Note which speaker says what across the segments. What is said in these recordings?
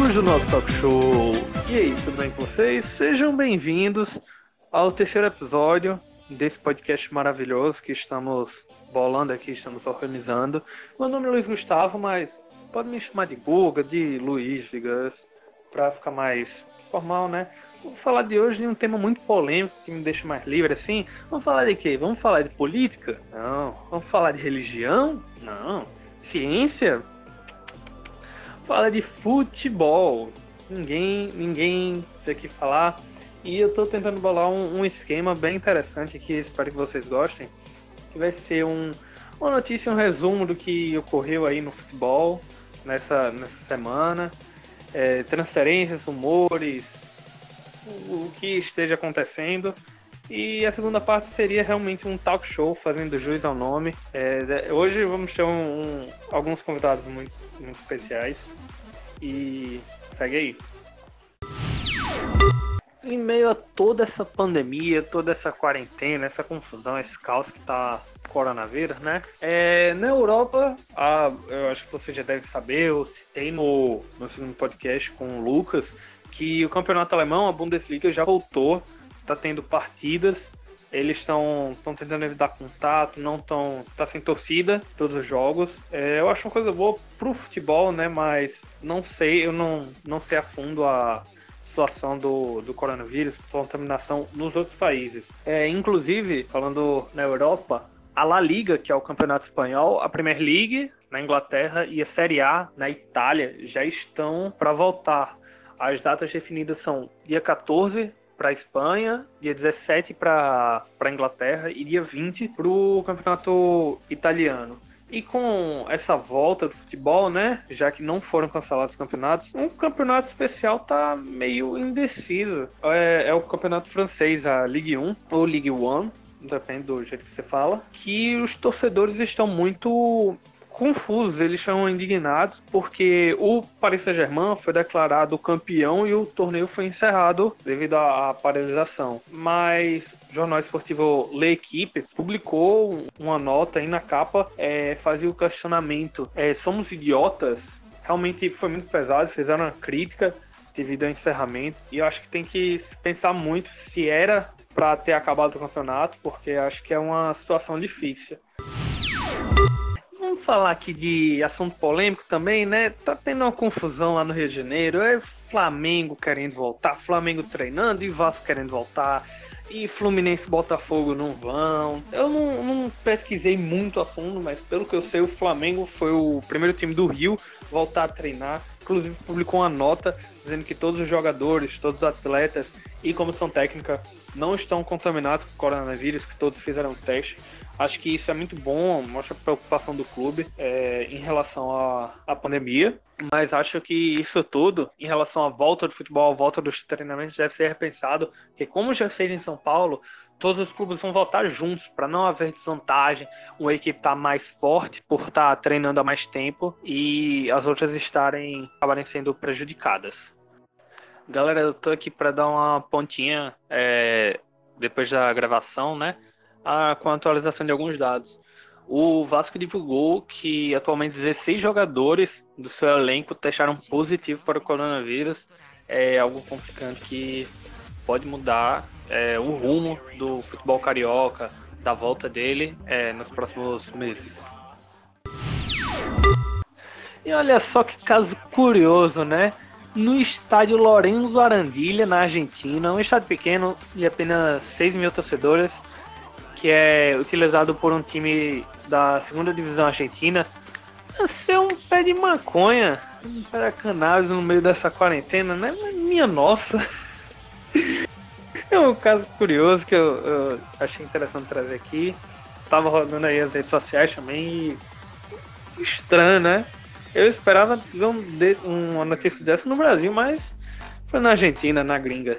Speaker 1: amigos do nosso talk show. E aí, tudo bem com vocês? Sejam bem-vindos ao terceiro episódio desse podcast maravilhoso que estamos bolando aqui, estamos organizando. Meu nome é Luiz Gustavo, mas pode me chamar de Guga, de Luiz, de Gus, para ficar mais formal, né? Vamos falar de hoje de um tema muito polêmico que me deixa mais livre assim. Vamos falar de quê? Vamos falar de política? Não. Vamos falar de religião? Não. Ciência? Fala de futebol. Ninguém, ninguém sei aqui falar. E eu tô tentando bolar um, um, esquema bem interessante aqui, espero que vocês gostem. Que vai ser um, uma notícia, um resumo do que ocorreu aí no futebol nessa, nessa semana. É, transferências, rumores, o que esteja acontecendo. E a segunda parte seria realmente um talk show, fazendo jus ao nome. É, hoje vamos ter um, um, alguns convidados muito, muito especiais. E segue aí. Em meio a toda essa pandemia, toda essa quarentena, essa confusão, esse caos que tá coronavírus, né? É, na Europa, a, eu acho que você já deve saber, eu citei no, no segundo podcast com o Lucas, que o campeonato alemão, a Bundesliga, já voltou, tá tendo partidas. Eles estão tentando evitar contato, não estão. tá sem torcida, todos os jogos. É, eu acho uma coisa boa pro futebol, né? Mas não sei, eu não, não sei a fundo a situação do, do coronavírus, contaminação nos outros países. É, inclusive, falando na Europa, a La Liga, que é o campeonato espanhol, a Premier League na Inglaterra e a Série A na Itália já estão para voltar. As datas definidas são dia 14 para Espanha, dia 17 para Inglaterra e dia 20 para o campeonato italiano. E com essa volta do futebol, né, já que não foram cancelados os campeonatos, um campeonato especial tá meio indeciso. É, é o campeonato francês, a Ligue 1 ou Ligue 1, depende do jeito que você fala, que os torcedores estão muito confusos, eles estão indignados porque o Paris Saint-Germain foi declarado campeão e o torneio foi encerrado devido à paralisação. Mas o jornal esportivo L'Equipe publicou uma nota aí na capa, é, fazia o questionamento: é, somos idiotas? Realmente foi muito pesado, fizeram uma crítica devido ao encerramento. E eu acho que tem que pensar muito se era para ter acabado o campeonato, porque acho que é uma situação difícil vamos falar aqui de assunto polêmico também, né? Tá tendo uma confusão lá no Rio de Janeiro. É Flamengo querendo voltar, Flamengo treinando e Vasco querendo voltar. E Fluminense e Botafogo não vão. Eu não, não, pesquisei muito a fundo, mas pelo que eu sei, o Flamengo foi o primeiro time do Rio voltar a treinar. Inclusive publicou uma nota dizendo que todos os jogadores, todos os atletas e comissão técnica não estão contaminados com coronavírus, que todos fizeram teste. Acho que isso é muito bom, mostra a preocupação do clube é, em relação à, à pandemia. Mas acho que isso tudo, em relação à volta do futebol, à volta dos treinamentos, deve ser repensado. Porque, como já fez em São Paulo, todos os clubes vão voltar juntos para não haver desvantagem, uma equipe tá mais forte por estar tá treinando há mais tempo e as outras estarem acabarem sendo prejudicadas. Galera, eu tô aqui para dar uma pontinha é, depois da gravação, né? a, com a atualização de alguns dados. O Vasco divulgou que atualmente 16 jogadores do seu elenco testaram positivo para o coronavírus. É algo complicante que pode mudar é, o rumo do futebol carioca, da volta dele é, nos próximos meses. E olha só que caso curioso, né? No estádio Lorenzo Arandilha, na Argentina, um estádio pequeno de apenas 6 mil torcedores, que é utilizado por um time da segunda divisão argentina, ser um pé de maconha, um pé de cannabis no meio dessa quarentena, né? Minha nossa. É um caso curioso que eu, eu achei interessante trazer aqui. Tava rodando aí as redes sociais também e estranho, né? Eu esperava um, uma notícia dessa no Brasil, mas foi na Argentina, na gringa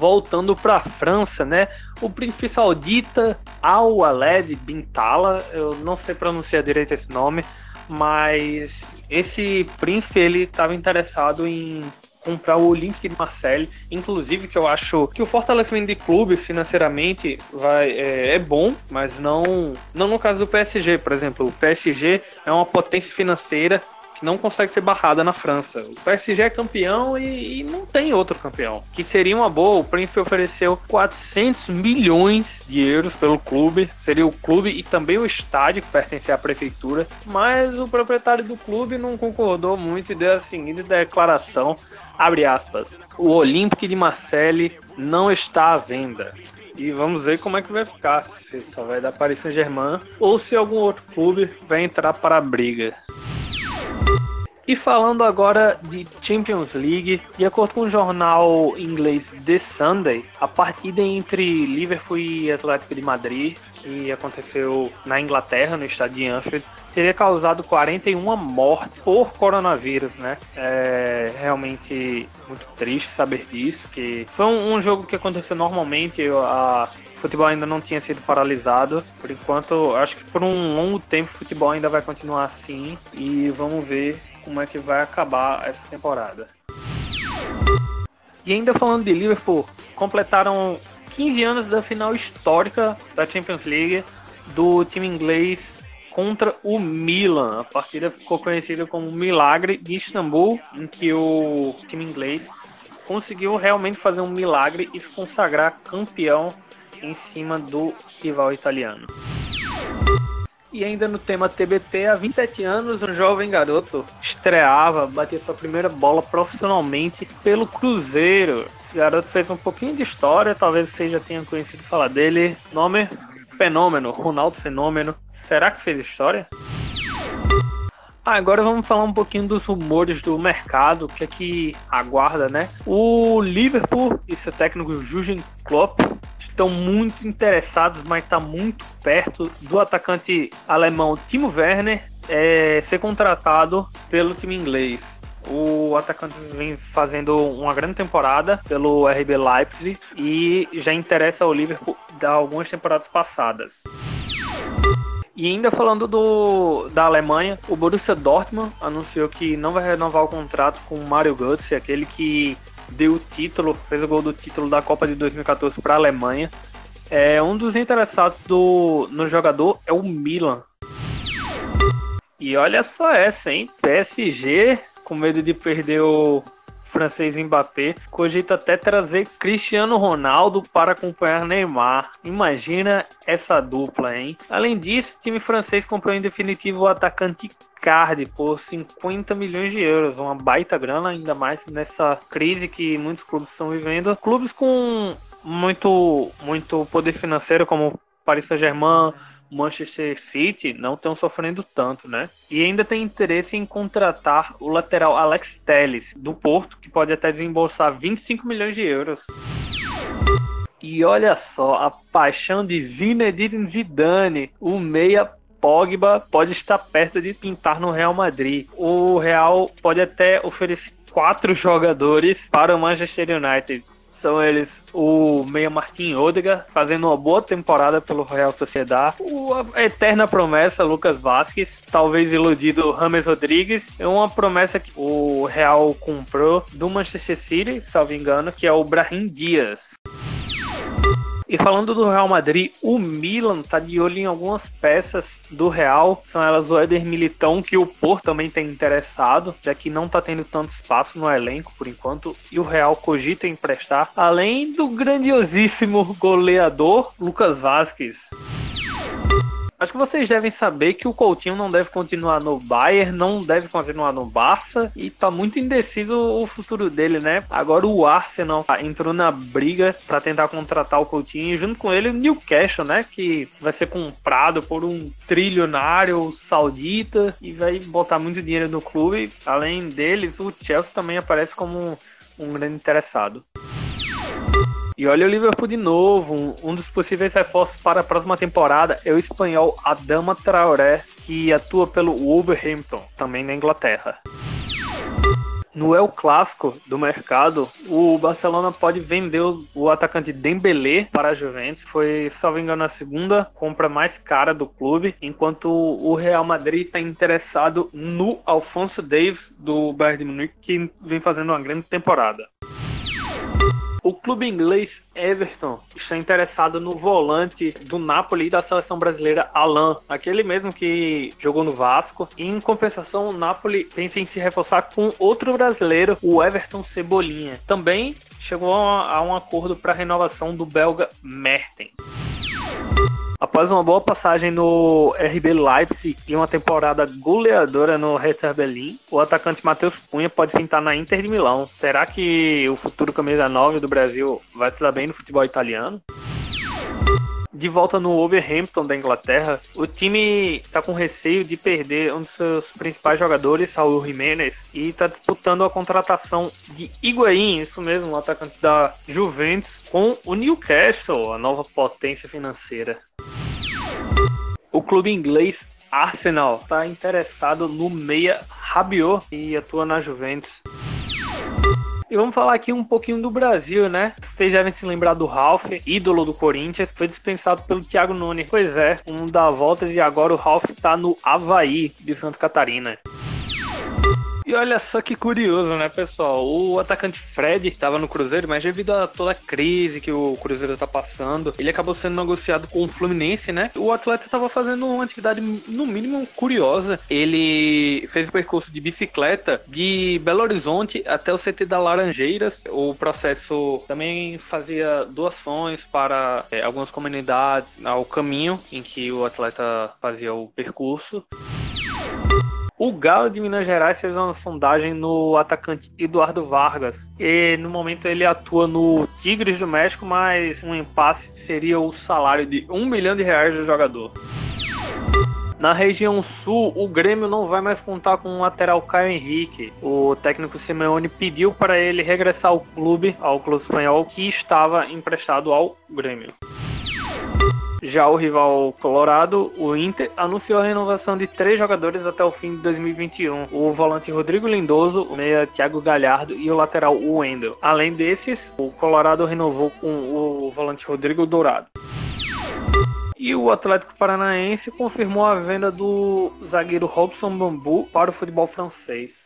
Speaker 1: voltando para a França, né? O príncipe saudita Al-Waled bin Tala, eu não sei pronunciar direito esse nome, mas esse príncipe ele estava interessado em comprar o Olympique de Marseille, inclusive que eu acho que o fortalecimento de clube financeiramente vai é, é, bom, mas não não no caso do PSG, por exemplo, o PSG é uma potência financeira que não consegue ser barrada na França. O PSG é campeão e, e não tem outro campeão. Que seria uma boa. O Príncipe ofereceu 400 milhões de euros pelo clube. Seria o clube e também o estádio que pertencia à prefeitura. Mas o proprietário do clube não concordou muito e deu a seguinte declaração: abre aspas. O Olympique de Marseille não está à venda. E vamos ver como é que vai ficar. Se só vai dar Paris Saint-Germain ou se algum outro clube vai entrar para a briga. E falando agora de Champions League, de acordo com o jornal inglês The Sunday, a partida entre Liverpool e Atlético de Madrid, que aconteceu na Inglaterra, no estádio de Anfield, teria causado 41 mortes por coronavírus, né? É realmente muito triste saber disso, que foi um, um jogo que aconteceu normalmente, a o futebol ainda não tinha sido paralisado. Por enquanto, acho que por um longo tempo o futebol ainda vai continuar assim e vamos ver como é que vai acabar essa temporada. E ainda falando de Liverpool, completaram 15 anos da final histórica da Champions League do time inglês contra o Milan. A partida ficou conhecida como Milagre de Istambul, em que o time inglês conseguiu realmente fazer um milagre e se consagrar campeão em cima do rival italiano. E ainda no tema TBT, há 27 anos, um jovem garoto estreava, batia sua primeira bola profissionalmente pelo Cruzeiro. Esse garoto fez um pouquinho de história, talvez você já tenha conhecido falar dele. Nome Fenômeno, Ronaldo Fenômeno. Será que fez história? Ah, agora vamos falar um pouquinho dos rumores do mercado, o que é que aguarda, né? O Liverpool e seu técnico Jurgen Klopp estão muito interessados, mas está muito perto do atacante alemão Timo Werner é, ser contratado pelo time inglês. O atacante vem fazendo uma grande temporada pelo RB Leipzig e já interessa ao Liverpool da algumas temporadas passadas. E ainda falando do, da Alemanha, o Borussia Dortmund anunciou que não vai renovar o contrato com o Mario Götze, aquele que deu o título, fez o gol do título da Copa de 2014 para a Alemanha. É, um dos interessados do, no jogador é o Milan. E olha só essa, hein? PSG, com medo de perder o francês Mbappé, cogita até trazer Cristiano Ronaldo para acompanhar Neymar. Imagina essa dupla, hein? Além disso, o time francês comprou em definitivo o atacante Card por 50 milhões de euros, uma baita grana, ainda mais nessa crise que muitos clubes estão vivendo. Clubes com muito, muito poder financeiro, como Paris Saint-Germain, Manchester City não estão sofrendo tanto, né? E ainda tem interesse em contratar o lateral Alex Telles, do Porto, que pode até desembolsar 25 milhões de euros. E olha só, a paixão de Zinedine Zidane, o meia Pogba pode estar perto de pintar no Real Madrid. O Real pode até oferecer quatro jogadores para o Manchester United. São eles o meia Martin Odegaard, fazendo uma boa temporada pelo Real Sociedade. O, a eterna promessa Lucas Vasquez, talvez iludido Rames Rodrigues. É uma promessa que o Real comprou do Manchester City, salvo engano, que é o Brahim Dias. E falando do Real Madrid, o Milan tá de olho em algumas peças do Real. São elas o Éder Militão, que o Porto também tem interessado, já que não tá tendo tanto espaço no elenco por enquanto. E o Real cogita emprestar, além do grandiosíssimo goleador Lucas Vasquez. Acho que vocês devem saber que o Coutinho não deve continuar no Bayern, não deve continuar no Barça e tá muito indeciso o futuro dele, né? Agora o Arsenal entrou na briga para tentar contratar o Coutinho, junto com ele o Newcastle, né? Que vai ser comprado por um trilionário saudita e vai botar muito dinheiro no clube. Além deles, o Chelsea também aparece como um grande interessado. E olha o Liverpool de novo. Um, dos possíveis reforços para a próxima temporada é o espanhol Adama Traoré, que atua pelo Wolverhampton, também na Inglaterra. No El Clássico do mercado, o Barcelona pode vender o atacante Dembélé para a Juventus. Foi, salvo engano, a segunda compra mais cara do clube, enquanto o Real Madrid está interessado no Alfonso Davis do Bayern de Munique, que vem fazendo uma grande temporada. O clube inglês Everton está interessado no volante do Napoli e da seleção brasileira Alan, aquele mesmo que jogou no Vasco. E, em compensação, o Napoli pensa em se reforçar com outro brasileiro, o Everton Cebolinha. Também chegou a um acordo para a renovação do belga Mertens. Após uma boa passagem no RB Leipzig e uma temporada goleadora no Hertha Berlin, o atacante Matheus Cunha pode pintar na Inter de Milão. Será que o futuro camisa 9 do Brasil vai se dar bem no futebol italiano? De volta no Wolverhampton da Inglaterra, o time está com receio de perder um dos seus principais jogadores, Saul Jiménez, e está disputando a contratação de Higuaín, isso mesmo, um atacante da Juventus, com o Newcastle, a nova potência financeira. O clube inglês Arsenal está interessado no meia Rabiot e atua na Juventus. E vamos falar aqui um pouquinho do Brasil, né? Vocês devem se lembrar do Ralph, ídolo do Corinthians, foi dispensado pelo Thiago Nunes. Pois é, um dá voltas e agora o Ralph tá no Havaí de Santa Catarina. E olha só que curioso, né, pessoal? O atacante Fred estava no Cruzeiro, mas devido a toda a crise que o Cruzeiro está passando, ele acabou sendo negociado com o Fluminense, né? O atleta estava fazendo uma atividade, no mínimo, curiosa. Ele fez o percurso de bicicleta de Belo Horizonte até o CT da Laranjeiras. O processo também fazia doações para é, algumas comunidades ao caminho em que o atleta fazia o percurso. O Galo de Minas Gerais fez uma sondagem no atacante Eduardo Vargas. E no momento ele atua no Tigres do México, mas um impasse seria o salário de um milhão de reais do jogador. Na região sul, o Grêmio não vai mais contar com o lateral Caio Henrique. O técnico Simeone pediu para ele regressar ao clube, ao clube espanhol, que estava emprestado ao Grêmio. Já o rival colorado, o Inter, anunciou a renovação de três jogadores até o fim de 2021: o volante Rodrigo Lindoso, o meia Thiago Galhardo e o lateral Wendel. Além desses, o Colorado renovou com o volante Rodrigo Dourado. E o Atlético Paranaense confirmou a venda do zagueiro Robson Bambu para o futebol francês.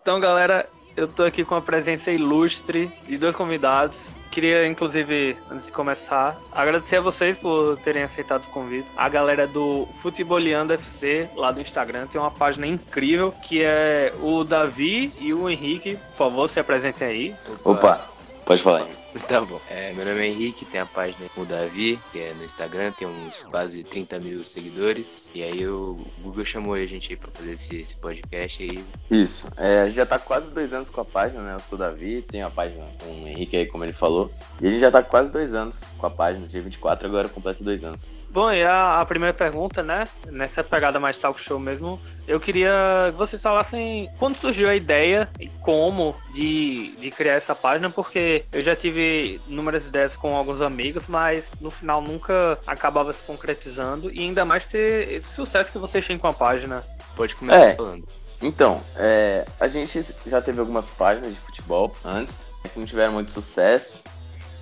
Speaker 1: Então, galera, eu tô aqui com a presença ilustre de dois convidados queria, inclusive, antes de começar, agradecer a vocês por terem aceitado o convite. A galera do Futeboleando FC, lá do Instagram, tem uma página incrível que é o Davi e o Henrique. Por favor, se apresentem aí.
Speaker 2: Opa, pode falar aí.
Speaker 3: Tá bom. É, meu nome é Henrique, tem a página com o Davi, que é no Instagram, tem uns quase 30 mil seguidores. E aí o Google chamou a gente aí pra fazer esse, esse podcast aí.
Speaker 2: Isso. É, a gente já tá quase dois anos com a página, né? Eu sou o Davi, tenho a página com o Henrique aí, como ele falou. E a gente já tá quase dois anos com a página, dia 24, agora completo dois anos.
Speaker 1: Bom, e a, a, primeira pergunta, né? Nessa pegada mais talk show mesmo, eu queria que vocês falassem quando surgiu a ideia e como de, de criar essa página, porque eu já tive inúmeras ideias com alguns amigos, mas no final nunca acabava se concretizando e ainda mais ter esse sucesso que vocês têm com a página.
Speaker 3: Pode começar é. falando.
Speaker 2: Então, é, a gente já teve algumas páginas de futebol antes, que não tiveram muito sucesso.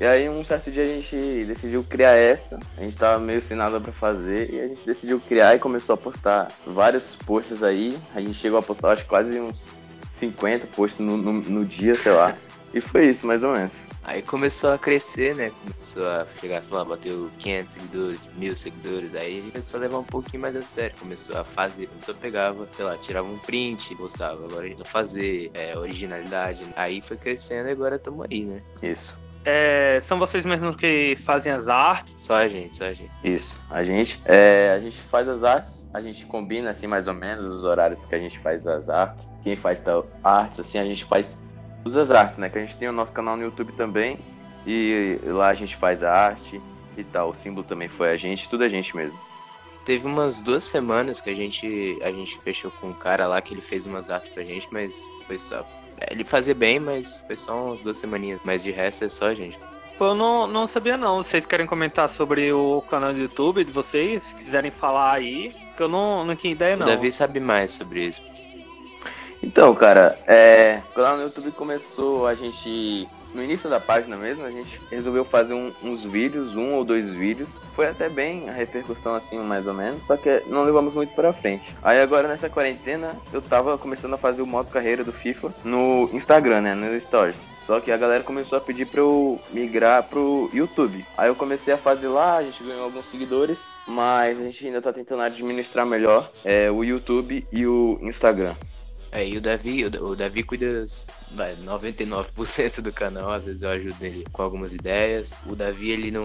Speaker 2: E aí um certo dia a gente decidiu criar essa. A gente tava meio sem nada pra fazer e a gente decidiu criar e começou a postar vários posts aí. A gente chegou a postar acho quase uns 50 posts no, no, no dia, sei lá. E foi isso, mais ou menos.
Speaker 3: Aí começou a crescer, né? Começou a chegar, sei lá, bateu 500 seguidores, mil seguidores. Aí começou a levar um pouquinho mais a sério. Começou a fazer. Começou a pegava, sei lá, tirava um print, postava. Agora a gente vai fazer, é, originalidade. Aí foi crescendo e agora estamos aí, né?
Speaker 2: Isso.
Speaker 1: É, são vocês mesmos que fazem as artes?
Speaker 3: Só a gente, só a gente.
Speaker 2: Isso, a gente. É, a gente faz as artes, a gente combina assim mais ou menos os horários que a gente faz as artes. Quem faz tal artes, assim, a gente faz todas as artes, né? Que a gente tem o nosso canal no YouTube também. E lá a gente faz a arte e tal. O símbolo também foi a gente, tudo a gente mesmo.
Speaker 3: Teve umas duas semanas que a gente, a gente fechou com um cara lá que ele fez umas artes pra gente, mas foi só ele fazia bem, mas foi só umas duas semaninhas. Mas de resto é só gente.
Speaker 1: Eu não, não sabia não. Vocês querem comentar sobre o canal do YouTube de vocês? Se quiserem falar aí, que eu não, não tinha ideia não.
Speaker 3: O Davi sabe mais sobre isso.
Speaker 2: Então, cara, é, o canal no YouTube começou a gente no início da página mesmo, a gente resolveu fazer um, uns vídeos, um ou dois vídeos. Foi até bem a repercussão, assim, mais ou menos, só que não levamos muito pra frente. Aí agora nessa quarentena, eu tava começando a fazer o modo carreira do FIFA no Instagram, né, no Stories. Só que a galera começou a pedir pra eu migrar pro YouTube. Aí eu comecei a fazer lá, a gente ganhou alguns seguidores, mas a gente ainda tá tentando administrar melhor é, o YouTube e o Instagram.
Speaker 3: É, e o Davi, o, Davi cuida vai, 99% do canal, às vezes eu ajudo ele com algumas ideias. O Davi, ele não.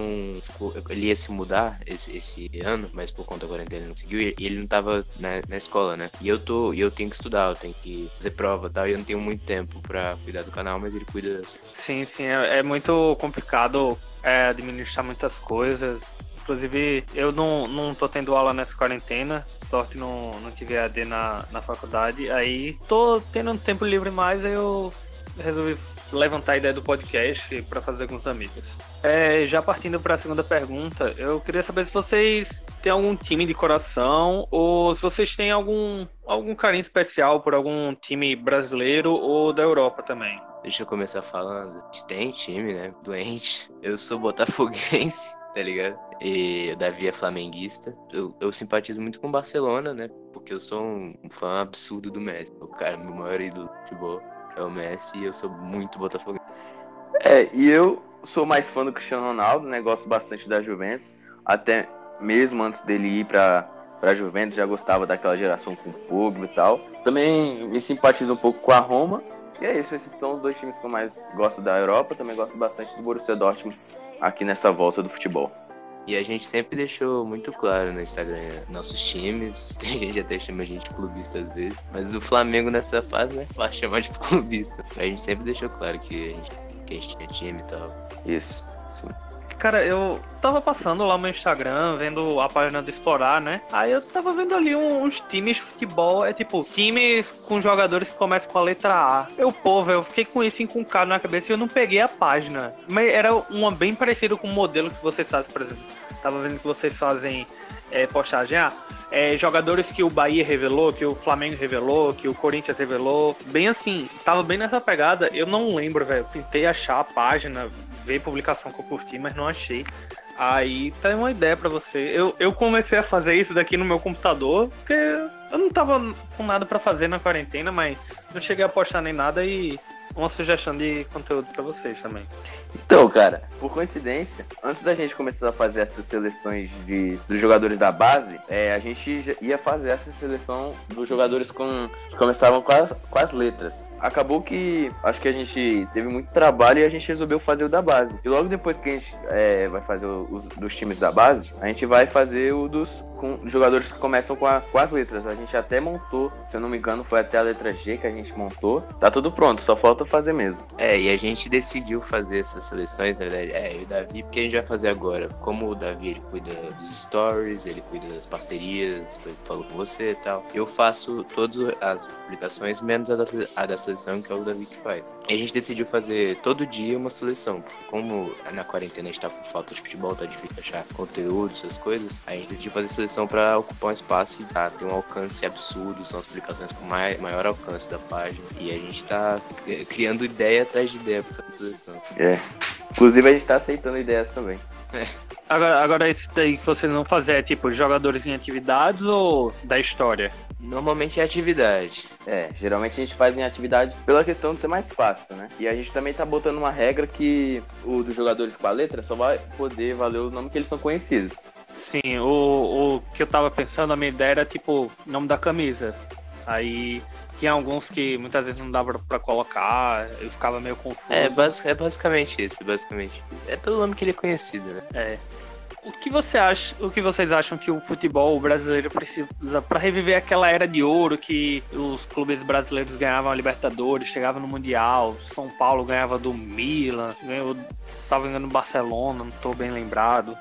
Speaker 3: Ele ia se mudar esse, esse ano, mas por conta da quarentena ele não conseguiu. E ele não tava na, na escola, né? E eu tô. Eu tenho que estudar, eu tenho que fazer prova e tal. E eu não tenho muito tempo pra cuidar do canal, mas ele cuida.
Speaker 1: Sim, sim. É, é muito complicado é, administrar muitas coisas. Inclusive, eu não, não tô tendo aula nessa quarentena. Sorte não, não tive AD na, na faculdade. Aí tô tendo um tempo livre mais, aí eu resolvi levantar a ideia do podcast para fazer com os amigos. É, já partindo para a segunda pergunta, eu queria saber se vocês têm algum time de coração ou se vocês têm algum, algum carinho especial por algum time brasileiro ou da Europa também.
Speaker 3: Deixa eu começar falando. Tem time, né? Doente. Eu sou botafoguense, tá ligado? E o Davi é flamenguista. Eu, eu simpatizo muito com o Barcelona, né? Porque eu sou um fã absurdo do Messi. O cara, meu maior ídolo de futebol é o Messi e eu sou muito botafoguense.
Speaker 2: É, e eu sou mais fã do Cristiano Ronaldo, né? Gosto bastante da Juventus. Até mesmo antes dele ir pra, pra Juventus, já gostava daquela geração com o Pogba e tal. Também me simpatizo um pouco com a Roma. E é isso, esses são os dois times que eu mais gosto da Europa. Também gosto bastante do Borussia Dortmund aqui nessa volta do futebol.
Speaker 3: E a gente sempre deixou muito claro no Instagram nossos times. Tem gente até chama a gente de clubista às vezes. Mas o Flamengo nessa fase, né? Vai chamar de clubista. A gente sempre deixou claro que a gente, que a gente tinha time e tal.
Speaker 2: Isso, sim.
Speaker 1: Cara, eu tava passando lá no Instagram, vendo a página do Explorar, né? Aí eu tava vendo ali uns times de futebol, é tipo, times com jogadores que começam com a letra A. Eu, pô, velho, eu fiquei com isso encuncado na cabeça e eu não peguei a página. Mas era uma bem parecida com o modelo que vocês fazem, por exemplo. Tava vendo que vocês fazem é, postagem. Ah, é, jogadores que o Bahia revelou, que o Flamengo revelou, que o Corinthians revelou. Bem assim, tava bem nessa pegada. Eu não lembro, velho. Tentei achar a página, ver publicação que eu curti, mas não achei. Aí tá uma ideia para você. Eu, eu comecei a fazer isso daqui no meu computador, porque eu não tava com nada para fazer na quarentena, mas não cheguei a postar nem nada e uma sugestão de conteúdo para vocês também.
Speaker 2: Então, cara, por coincidência, antes da gente começar a fazer essas seleções de, dos jogadores da base, é, a gente ia fazer essa seleção dos jogadores com, que começavam com as, com as letras. Acabou que acho que a gente teve muito trabalho e a gente resolveu fazer o da base. E logo depois que a gente é, vai fazer os dos times da base, a gente vai fazer o dos com jogadores que começam com, a, com as letras. A gente até montou, se eu não me engano, foi até a letra G que a gente montou. Tá tudo pronto, só falta fazer mesmo.
Speaker 3: É, e a gente decidiu fazer seleções, na verdade, é, e o Davi, porque a gente vai fazer agora. Como o Davi, ele cuida dos stories, ele cuida das parcerias, foi, falou com você e tal. Eu faço todas as publicações, menos a da, a da seleção, que é o Davi que faz. E a gente decidiu fazer todo dia uma seleção, porque como na quarentena a gente tá com falta de futebol, tá difícil achar conteúdo, essas coisas, a gente decidiu fazer seleção para ocupar um espaço e tá, ter um alcance absurdo, são as publicações com mai, maior alcance da página. E a gente tá criando ideia atrás de ideia pra fazer seleção.
Speaker 2: É. Inclusive a gente tá aceitando ideias também.
Speaker 1: É. Agora, agora esse daí que vocês não fazer é tipo jogadores em atividades ou da história?
Speaker 3: Normalmente é atividade.
Speaker 2: É, geralmente a gente faz em atividade pela questão de ser mais fácil, né? E a gente também tá botando uma regra que o dos jogadores com a letra só vai poder valer o nome que eles são conhecidos.
Speaker 1: Sim, o, o que eu tava pensando, a minha ideia era tipo nome da camisa. Aí tinha alguns que muitas vezes não dava pra colocar, eu ficava meio confuso.
Speaker 3: É, basic, é basicamente isso, basicamente. É pelo nome que ele é conhecido, né?
Speaker 1: É. O que você acha, o que vocês acham que o futebol brasileiro precisa para reviver aquela era de ouro que os clubes brasileiros ganhavam a Libertadores, chegavam no Mundial, São Paulo ganhava do Milan, ganhou, salvo engano, Barcelona, não estou bem lembrado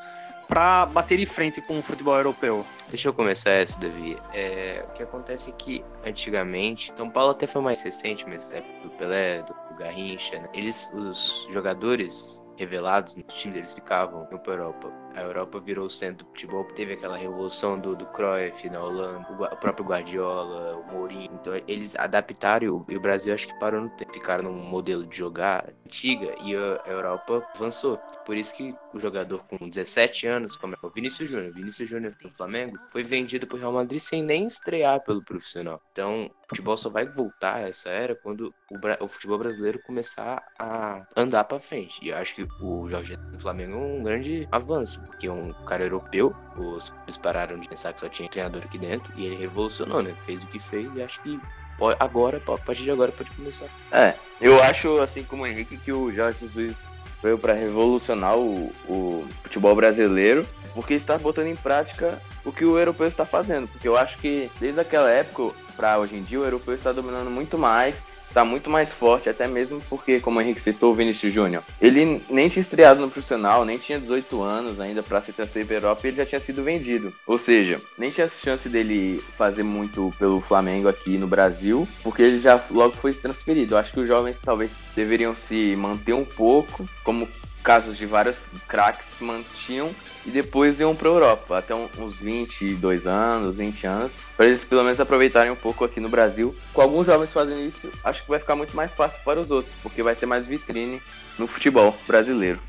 Speaker 1: para bater de frente com o futebol europeu?
Speaker 3: Deixa eu começar essa, Davi. É, o que acontece é que antigamente, São Paulo até foi mais recente, mas é do Pelé, do Garrincha, né? eles, os jogadores revelados no time, eles ficavam no Europa a Europa virou o centro do futebol, teve aquela revolução do, do Cruyff na Holanda, o, o próprio Guardiola, o Mourinho. Então eles adaptaram e o, o Brasil acho que parou no tempo, ficaram num modelo de jogar antiga e a, Europa avançou. Por isso que o jogador com 17 anos, como é o Vinícius Júnior, Vinícius Júnior do Flamengo, foi vendido pro Real Madrid sem nem estrear pelo profissional. Então, o futebol só vai voltar a essa era quando o, o futebol brasileiro começar a andar para frente. E eu acho que o Jorge do Flamengo é um grande avanço, porque um cara europeu, os clubes pararam de pensar que só tinha treinador aqui dentro, e ele revolucionou, né? Fez o que fez e acho que pode, agora, a partir de agora, pode começar.
Speaker 2: É, eu acho, assim como o Henrique, que o Jorge Jesus veio para revolucionar o, o futebol brasileiro, porque está botando em prática o que o europeu está fazendo. Porque eu acho que desde aquela época para hoje em dia, o europeu está dominando muito mais tá muito mais forte, até mesmo porque, como o Henrique citou, o Vinícius Júnior, ele nem tinha estreado no profissional, nem tinha 18 anos ainda para se transferir para Europa e ele já tinha sido vendido. Ou seja, nem tinha chance dele fazer muito pelo Flamengo aqui no Brasil, porque ele já logo foi transferido. Eu acho que os jovens talvez deveriam se manter um pouco, como casos de vários craques mantinham e depois iam para Europa, até uns 22 anos, 20 anos, para eles pelo menos aproveitarem um pouco aqui no Brasil. Com alguns jovens fazendo isso, acho que vai ficar muito mais fácil para os outros, porque vai ter mais vitrine no futebol brasileiro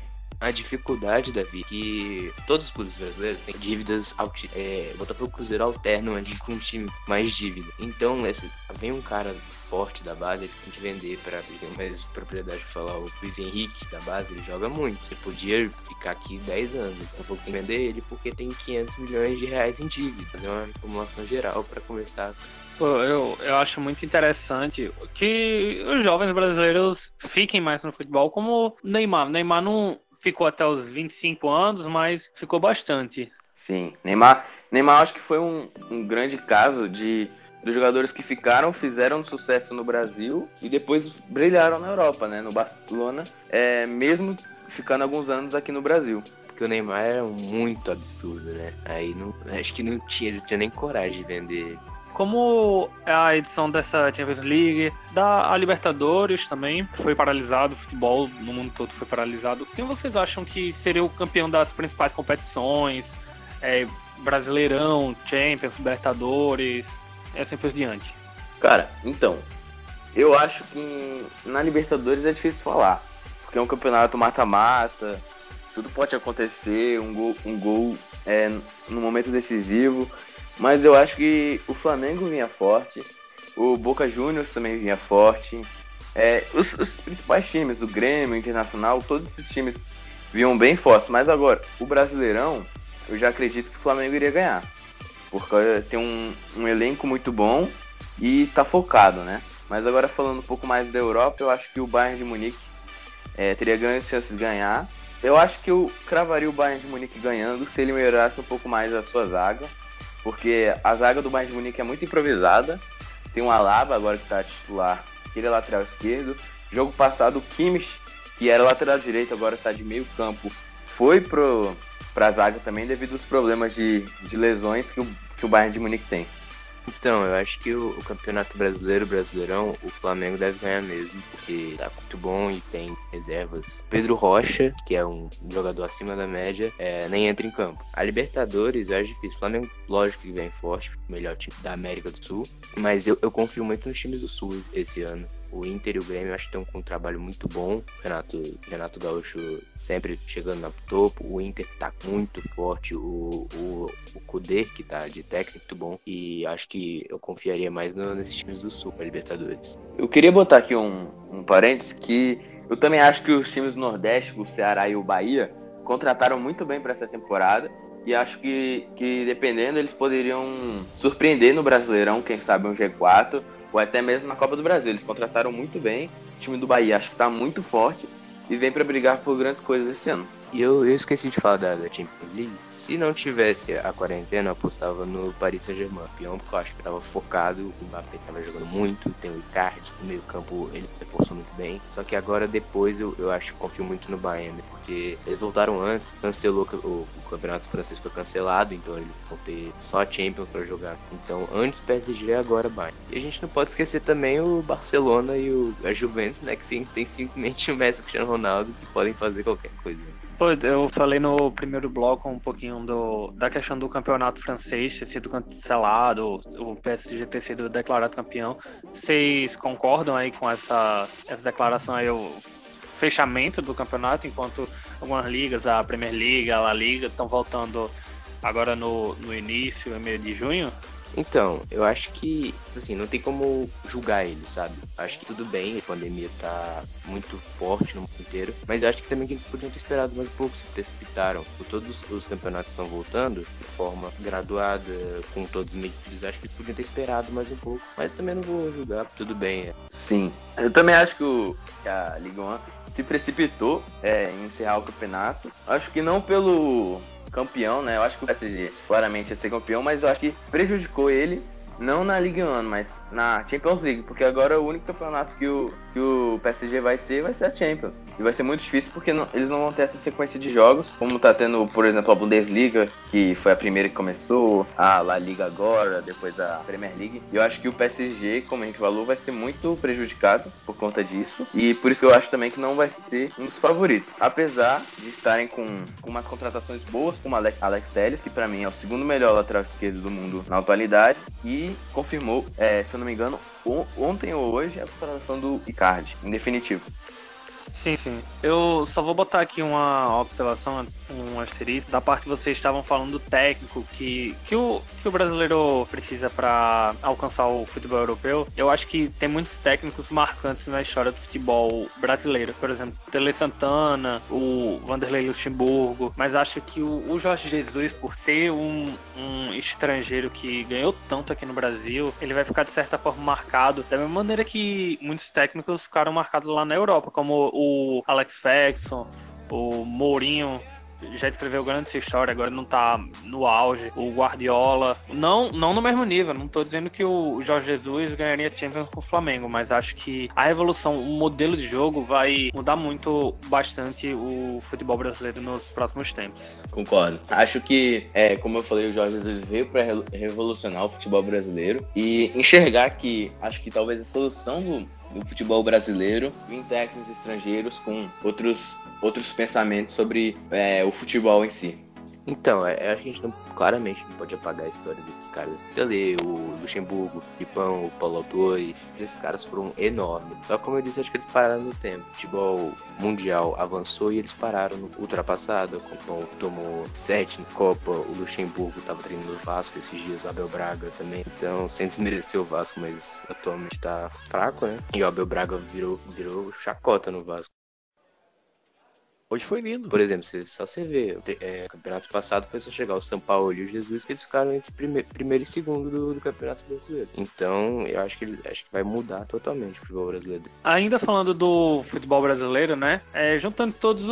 Speaker 3: a dificuldade, Davi, que todos os clubes brasileiros têm dívidas. É, Botafogo Cruzeiro alternam ali com um time mais dívida. Então, esse, vem um cara forte da base, eles têm que vender para ter mais propriedade falar. O Luiz Henrique da base, ele joga muito. Ele podia ficar aqui 10 anos. Então, vou vender ele porque tem 500 milhões de reais em dívida. Fazer uma reformulação geral para começar
Speaker 1: eu, eu acho muito interessante que os jovens brasileiros fiquem mais no futebol, como Neymar. Neymar não ficou até os 25 anos, mas ficou bastante.
Speaker 2: Sim, Neymar, Neymar acho que foi um, um grande caso de dos jogadores que ficaram, fizeram sucesso no Brasil e depois brilharam na Europa, né? No Barcelona, é, mesmo ficando alguns anos aqui no Brasil.
Speaker 3: Porque o Neymar era muito absurdo, né? Aí não, acho que não tinha, eles tinham nem coragem de vender.
Speaker 1: Como a edição dessa Champions League, da Libertadores também foi paralisado, o futebol no mundo todo foi paralisado. Quem vocês acham que seria o campeão das principais competições? É, Brasileirão, Champions, Libertadores, e assim por diante.
Speaker 2: Cara, então, eu acho que na Libertadores é difícil falar, porque é um campeonato mata-mata, tudo pode acontecer, um gol, um gol é, no momento decisivo, mas eu acho que o Flamengo vinha forte, o Boca Juniors também vinha forte, é, os, os, principais times, o Grêmio, o Internacional, todos esses times vinham bem fortes, mas agora, o Brasileirão, eu já acredito que o Flamengo iria ganhar porque tem um, um elenco muito bom e tá focado, né? Mas agora falando um pouco mais da Europa, eu acho que o Bayern de Munique é, teria grandes chances de ganhar. Eu acho que eu cravaria o Bayern de Munique ganhando se ele melhorasse um pouco mais a sua zaga, porque a zaga do Bayern de Munique é muito improvisada. Tem um Alaba agora que está titular, que ele é lateral esquerdo. Jogo passado, o Kimmich, que era lateral direito, agora está de meio campo, foi pro, para a zaga também devido aos problemas de, de lesões que o, que o Bayern de Munique tem.
Speaker 3: Então, eu acho que o, o, Campeonato Brasileiro, Brasileirão, o Flamengo deve ganhar mesmo, porque tá muito bom e tem reservas. Pedro Rocha, que é um jogador acima da média, é, nem entra em campo. A Libertadores eu acho difícil. O Flamengo, lógico que vem forte, melhor time da América do Sul, mas eu, eu confio muito nos times do Sul esse ano. O Inter e o Grêmio acho que estão com um trabalho muito bom. Renato, Renato Gaúcho sempre chegando no topo. O Inter tá muito forte. O, o, o Kudê, que tá de técnico muito bom. E acho que eu confiaria mais no, nesses times do Sul para Libertadores.
Speaker 2: Eu queria botar aqui um, um parênteses que eu também acho que os times do Nordeste, o Ceará e o Bahia, contrataram muito bem para essa temporada. E acho que, que dependendo, eles poderiam surpreender no Brasileirão, quem sabe um G4 ou até mesmo na Copa do Brasil. Eles contrataram muito bem. O time do Bahia acho que está muito forte e vem para brigar por grandes coisas esse ano.
Speaker 3: E eu, eu esqueci de falar da, da, Champions League. Se não tivesse a quarentena, eu apostava no Paris Saint-Germain. Pião, porque eu acho que tava focado. O Mbappé tava jogando muito. Tem o Icardi. No meio campo ele reforçou muito bem. Só que agora, depois, eu, eu acho que confio muito no Bayern. Porque eles voltaram antes. Cancelou o, o Campeonato Francês foi cancelado. Então eles vão ter só Champions para jogar. Então antes PSG, agora Bayern. E a gente não pode esquecer também o Barcelona e o, a Juventus, né? Que sim, tem simplesmente o Messi e o Cristiano Ronaldo que podem fazer qualquer coisa.
Speaker 1: Eu falei no primeiro bloco um pouquinho do, da questão do campeonato francês ter sido cancelado, o PSG ter sido declarado campeão. Vocês concordam aí com essa, essa declaração aí, o fechamento do campeonato, enquanto algumas ligas, a Premier League, a La Liga, estão voltando agora no, no início, meio de junho?
Speaker 3: Então, eu acho que, assim, não tem como julgar ele, sabe? Acho que tudo bem, a pandemia tá muito forte no mundo inteiro, mas acho que também que eles podiam ter esperado mais um pouco, se precipitaram. Por todos os, os campeonatos estão voltando de forma graduada, com todos os medidas, acho que eles podiam ter esperado mais um pouco, mas também não vou julgar, tudo bem. É.
Speaker 2: Sim, eu também acho que, o, que a Liga 1 se precipitou é, em encerrar o campeonato. Acho que não pelo campeão, né? Eu acho que o PSG claramente ia ser campeão, mas eu acho que prejudicou ele não na Liga 1, mas na Champions League, porque agora o único campeonato que o, que o PSG vai ter vai ser a Champions. E vai ser muito difícil porque não, eles não vão ter essa sequência de jogos, como tá tendo, por exemplo, a Bundesliga, que foi a primeira que começou, a La Liga agora, depois a Premier League. E eu acho que o PSG, como a gente falou, vai ser muito prejudicado por conta disso. E por isso eu acho também que não vai ser um dos favoritos. Apesar de estarem com, com umas contratações boas, como Alex, Alex Telles, que para mim é o segundo melhor lateral esquerdo do mundo na atualidade, e confirmou, é, se eu não me engano, ontem ou hoje a contratação do Icardi, em definitivo.
Speaker 1: Sim, sim. Eu só vou botar aqui uma observação, um asterisco, da parte que vocês estavam falando do técnico que, que, o, que o brasileiro precisa para alcançar o futebol europeu. Eu acho que tem muitos técnicos marcantes na história do futebol brasileiro. Por exemplo, Tele Santana, o Vanderlei Luxemburgo. Mas acho que o, o Jorge Jesus, por ser um, um estrangeiro que ganhou tanto aqui no Brasil, ele vai ficar de certa forma marcado da mesma maneira que muitos técnicos ficaram marcados lá na Europa, como o Alex Ferguson, o Mourinho já escreveu grande história, agora não tá no auge. O Guardiola, não, não no mesmo nível, não tô dizendo que o Jorge Jesus ganharia Champions com o Flamengo, mas acho que a evolução, o modelo de jogo vai mudar muito, bastante o futebol brasileiro nos próximos tempos.
Speaker 2: Concordo. Acho que, é, como eu falei, o Jorge Jesus veio para revolucionar o futebol brasileiro e enxergar que acho que talvez a solução do do futebol brasileiro, em técnicos estrangeiros com outros, outros pensamentos sobre é, o futebol em si.
Speaker 3: Então, é, a gente não, claramente não pode apagar a história desses caras. Tele, o Luxemburgo, o Filipão, o Paulo Autori, esses caras foram enormes. Só como eu disse, acho que eles pararam no tempo. O futebol mundial avançou e eles pararam no ultrapassado. Como tomou sete em Copa, o Luxemburgo estava treinando o Vasco esses dias, o Abel Braga também. Então, sem desmerecer o Vasco, mas atualmente tá fraco, né? E o Abel Braga virou, virou chacota no Vasco.
Speaker 4: Hoje foi lindo.
Speaker 3: Por exemplo, você, só você vê, é, campeonato passado foi só chegar o São Paulo e o Jesus, que eles ficaram entre prime primeiro e segundo do, do, campeonato brasileiro. Então, eu acho que, eles, acho que vai mudar totalmente o futebol brasileiro.
Speaker 1: Ainda falando do futebol brasileiro, né? É, juntando todas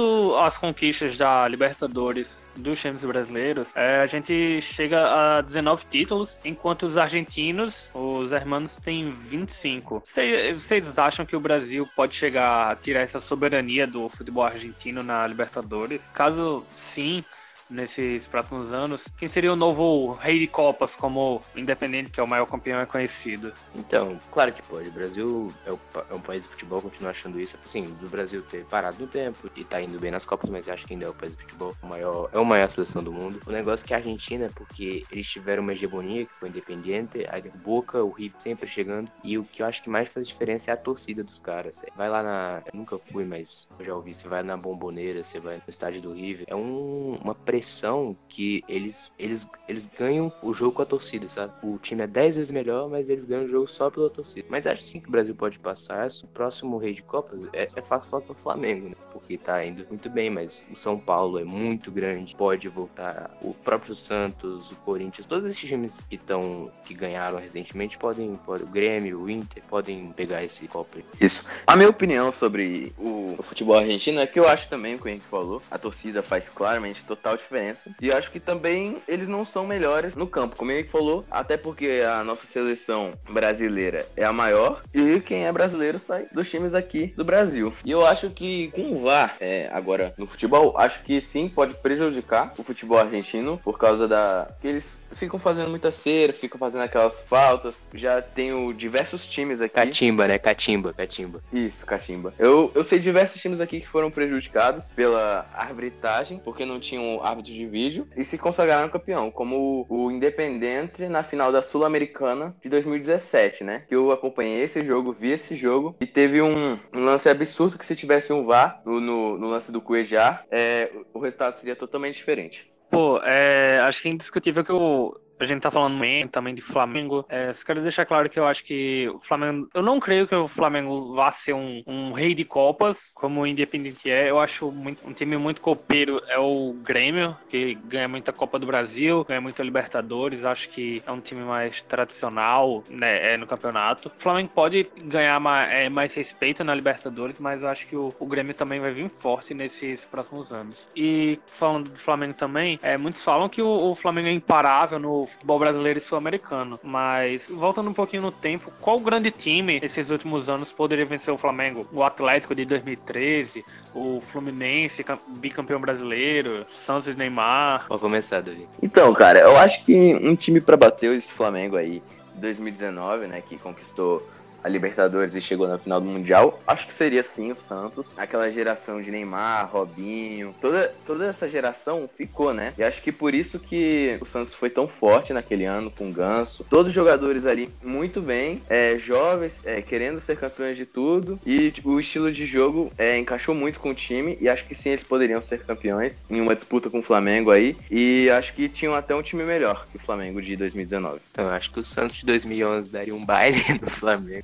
Speaker 1: as conquistas da Libertadores dos times brasileiros, é, a gente chega a 19 títulos, enquanto os argentinos, os hermanos, têm 25. Vocês acham que o Brasil pode chegar a tirar essa soberania do futebol argentino na Libertadores? Caso sim, nesses próximos anos. Quem seria o novo rei de Copas, como Independente, que é o maior campeão é conhecido?
Speaker 3: Então, claro que pode. O Brasil é, o, é um país de futebol, continua achando isso. Sim, do Brasil ter parado no tempo e tá indo bem nas Copas, mas acho que ainda é o país de futebol maior, é o maior seleção do mundo. O negócio é que a Argentina, porque eles tiveram uma hegemonia que foi independente, a Boca, o River sempre chegando. E o que eu acho que mais faz diferença é a torcida dos caras. Vai lá na. Eu nunca fui, mas eu já ouvi. Você vai na Bomboneira, você vai no estádio do River. É um, uma pressão impressão que eles, eles, eles ganham o jogo com a torcida, sabe? O time é 10 vezes melhor, mas eles ganham o jogo só pela torcida. Mas acho sim que o Brasil pode passar. O próximo rei de Copas é, é fácil falar para o Flamengo, né? Porque tá indo muito bem, mas o São Paulo é muito grande, pode voltar. O próprio Santos, o Corinthians, todos esses times que estão que ganharam recentemente podem, podem, o Grêmio, o Inter, podem pegar esse copo.
Speaker 2: Isso. A minha opinião sobre o, o futebol argentino é que eu acho também o que a gente falou. A torcida faz claramente total diferença diferença. E acho que também eles não são melhores no campo, como ele falou, até porque a nossa seleção brasileira é a maior e quem é brasileiro sai dos times aqui do Brasil. E eu acho que com o VAR, é, agora no futebol, acho que sim pode prejudicar o futebol argentino por causa da que eles ficam fazendo muita cera, ficam fazendo aquelas faltas. Já tenho diversos times aqui.
Speaker 3: Catimba, né? Catimba, catimba.
Speaker 2: Isso, catimba. Eu, eu sei diversos times aqui que foram prejudicados pela arbitragem, porque não tinham árbitro de vídeo, e se consagraram campeão, como o, o Independente na final da Sul-Americana de 2017, né? Que eu acompanhei esse jogo, vi esse jogo, e teve um, um lance absurdo que se tivesse um VAR no, no, no lance do Cuejar, é, o resultado seria totalmente diferente.
Speaker 1: Pô, é, acho que é indiscutível que o, a gente tá falando também de Flamengo. É, só quero deixar claro que eu acho que o Flamengo. Eu não creio que o Flamengo vá ser um, um rei de Copas, como o Independente é. Eu acho muito, um time muito copeiro é o Grêmio, que ganha muita Copa do Brasil, ganha muita Libertadores. Acho que é um time mais tradicional né, é, no campeonato. O Flamengo pode ganhar mais, é, mais respeito na Libertadores, mas eu acho que o, o, Grêmio também vai vir forte nesses próximos anos. E falando do Flamengo também, é, muitos falam que o, o Flamengo é imparável no futebol brasileiro e sul-americano. Mas, voltando um pouquinho no tempo, qual grande time esses últimos anos poderia vencer o Flamengo? O Atlético de 2013, o Fluminense, bicampeão brasileiro, Santos e Neymar.
Speaker 3: Pode começar, Davi.
Speaker 2: Então, cara, eu acho que um time para bater esse Flamengo aí, 2019, né, que conquistou a Libertadores e chegou na final do Mundial, acho que seria sim o Santos. Aquela geração de Neymar, Robinho, toda, toda essa geração ficou, né? E acho que por isso que o Santos foi tão forte naquele ano com o Ganso. Todos os jogadores ali muito bem, é, jovens, é, querendo ser campeões de tudo. E tipo, o estilo de jogo é, encaixou muito com o time. E acho que sim, eles poderiam ser campeões em uma disputa com o Flamengo aí. E acho que tinham até um time melhor que o Flamengo de 2019.
Speaker 3: Então, acho que o Santos de 2011 daria um baile no Flamengo.